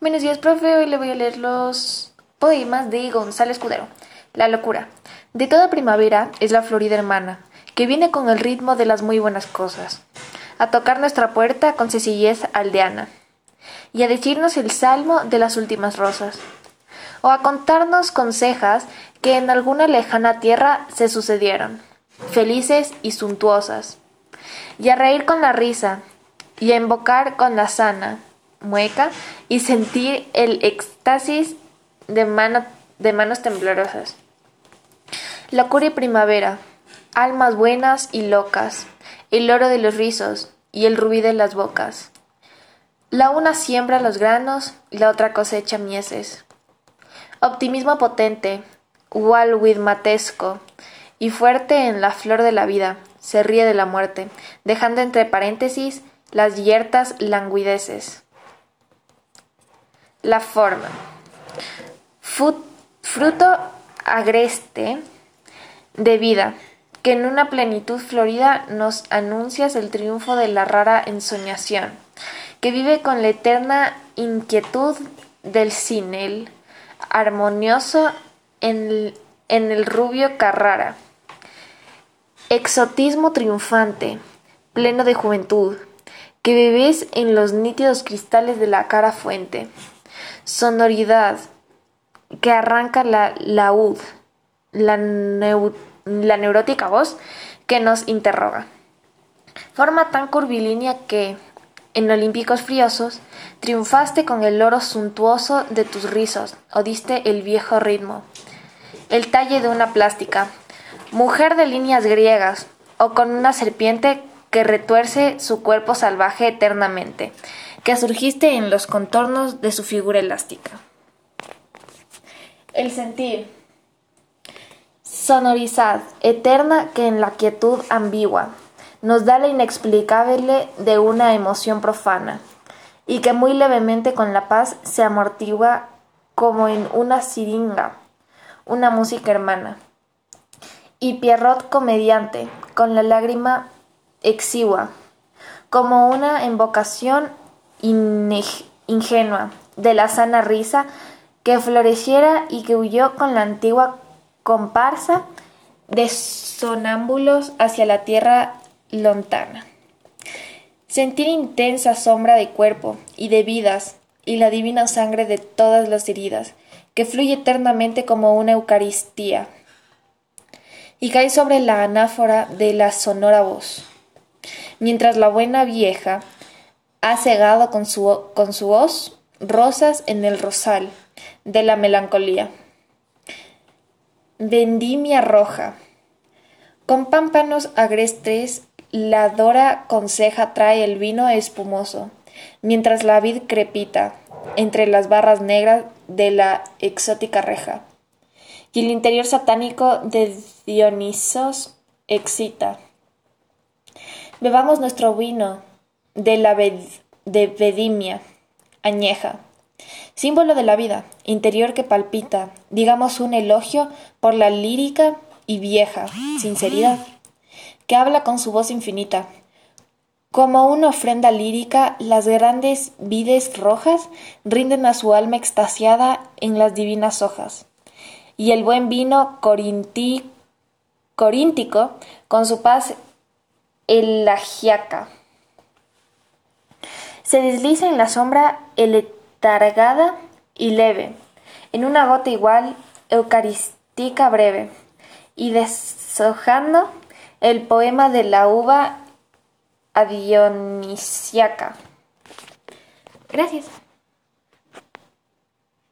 Buenos días, profe. Hoy le voy a leer los poemas de Gonzalo Escudero. La locura. De toda primavera es la florida hermana, que viene con el ritmo de las muy buenas cosas, a tocar nuestra puerta con sencillez aldeana, y a decirnos el salmo de las últimas rosas, o a contarnos consejas que en alguna lejana tierra se sucedieron, felices y suntuosas, y a reír con la risa, y a invocar con la sana mueca y sentir el éxtasis de, mano, de manos temblorosas. Locura y primavera, almas buenas y locas, el oro de los rizos y el rubí de las bocas. La una siembra los granos la otra cosecha mieses. Optimismo potente, walwidmatesco y fuerte en la flor de la vida, se ríe de la muerte, dejando entre paréntesis las yertas languideces. La forma. Fruto agreste de vida, que en una plenitud florida nos anuncias el triunfo de la rara ensoñación, que vive con la eterna inquietud del cinel, armonioso en en el rubio Carrara. Exotismo triunfante, pleno de juventud, que bebés en los nítidos cristales de la cara fuente. Sonoridad, que arranca la laúd, la, la neurótica voz que nos interroga. Forma tan curvilínea que, en olímpicos friosos, triunfaste con el oro suntuoso de tus rizos, o diste el viejo ritmo el talle de una plástica, mujer de líneas griegas, o con una serpiente que retuerce su cuerpo salvaje eternamente, que surgiste en los contornos de su figura elástica. El sentir. Sonorizad, eterna que en la quietud ambigua nos da la inexplicable de una emoción profana, y que muy levemente con la paz se amortigua como en una siringa una música hermana. Y Pierrot comediante, con la lágrima exigua, como una invocación ingenua de la sana risa que floreciera y que huyó con la antigua comparsa de sonámbulos hacia la tierra lontana. Sentir intensa sombra de cuerpo y de vidas y la divina sangre de todas las heridas, que fluye eternamente como una Eucaristía, y cae sobre la anáfora de la sonora voz, mientras la buena vieja ha cegado con su, con su hoz rosas en el rosal de la melancolía. Vendimia roja. Con pámpanos agrestes la dora conseja trae el vino espumoso, mientras la vid crepita entre las barras negras de la exótica reja. Y el interior satánico de Dionisos excita. Bebamos nuestro vino de la Vedimia, añeja, símbolo de la vida, interior que palpita, digamos un elogio por la lírica y vieja sinceridad, que habla con su voz infinita, como una ofrenda lírica, las grandes vides rojas rinden a su alma extasiada en las divinas hojas. Y el buen vino corintí, coríntico, con su paz elagiaca. Se desliza en la sombra eletargada y leve, en una gota igual eucarística breve, y deshojando el poema de la uva Dionisiaca. Gracias.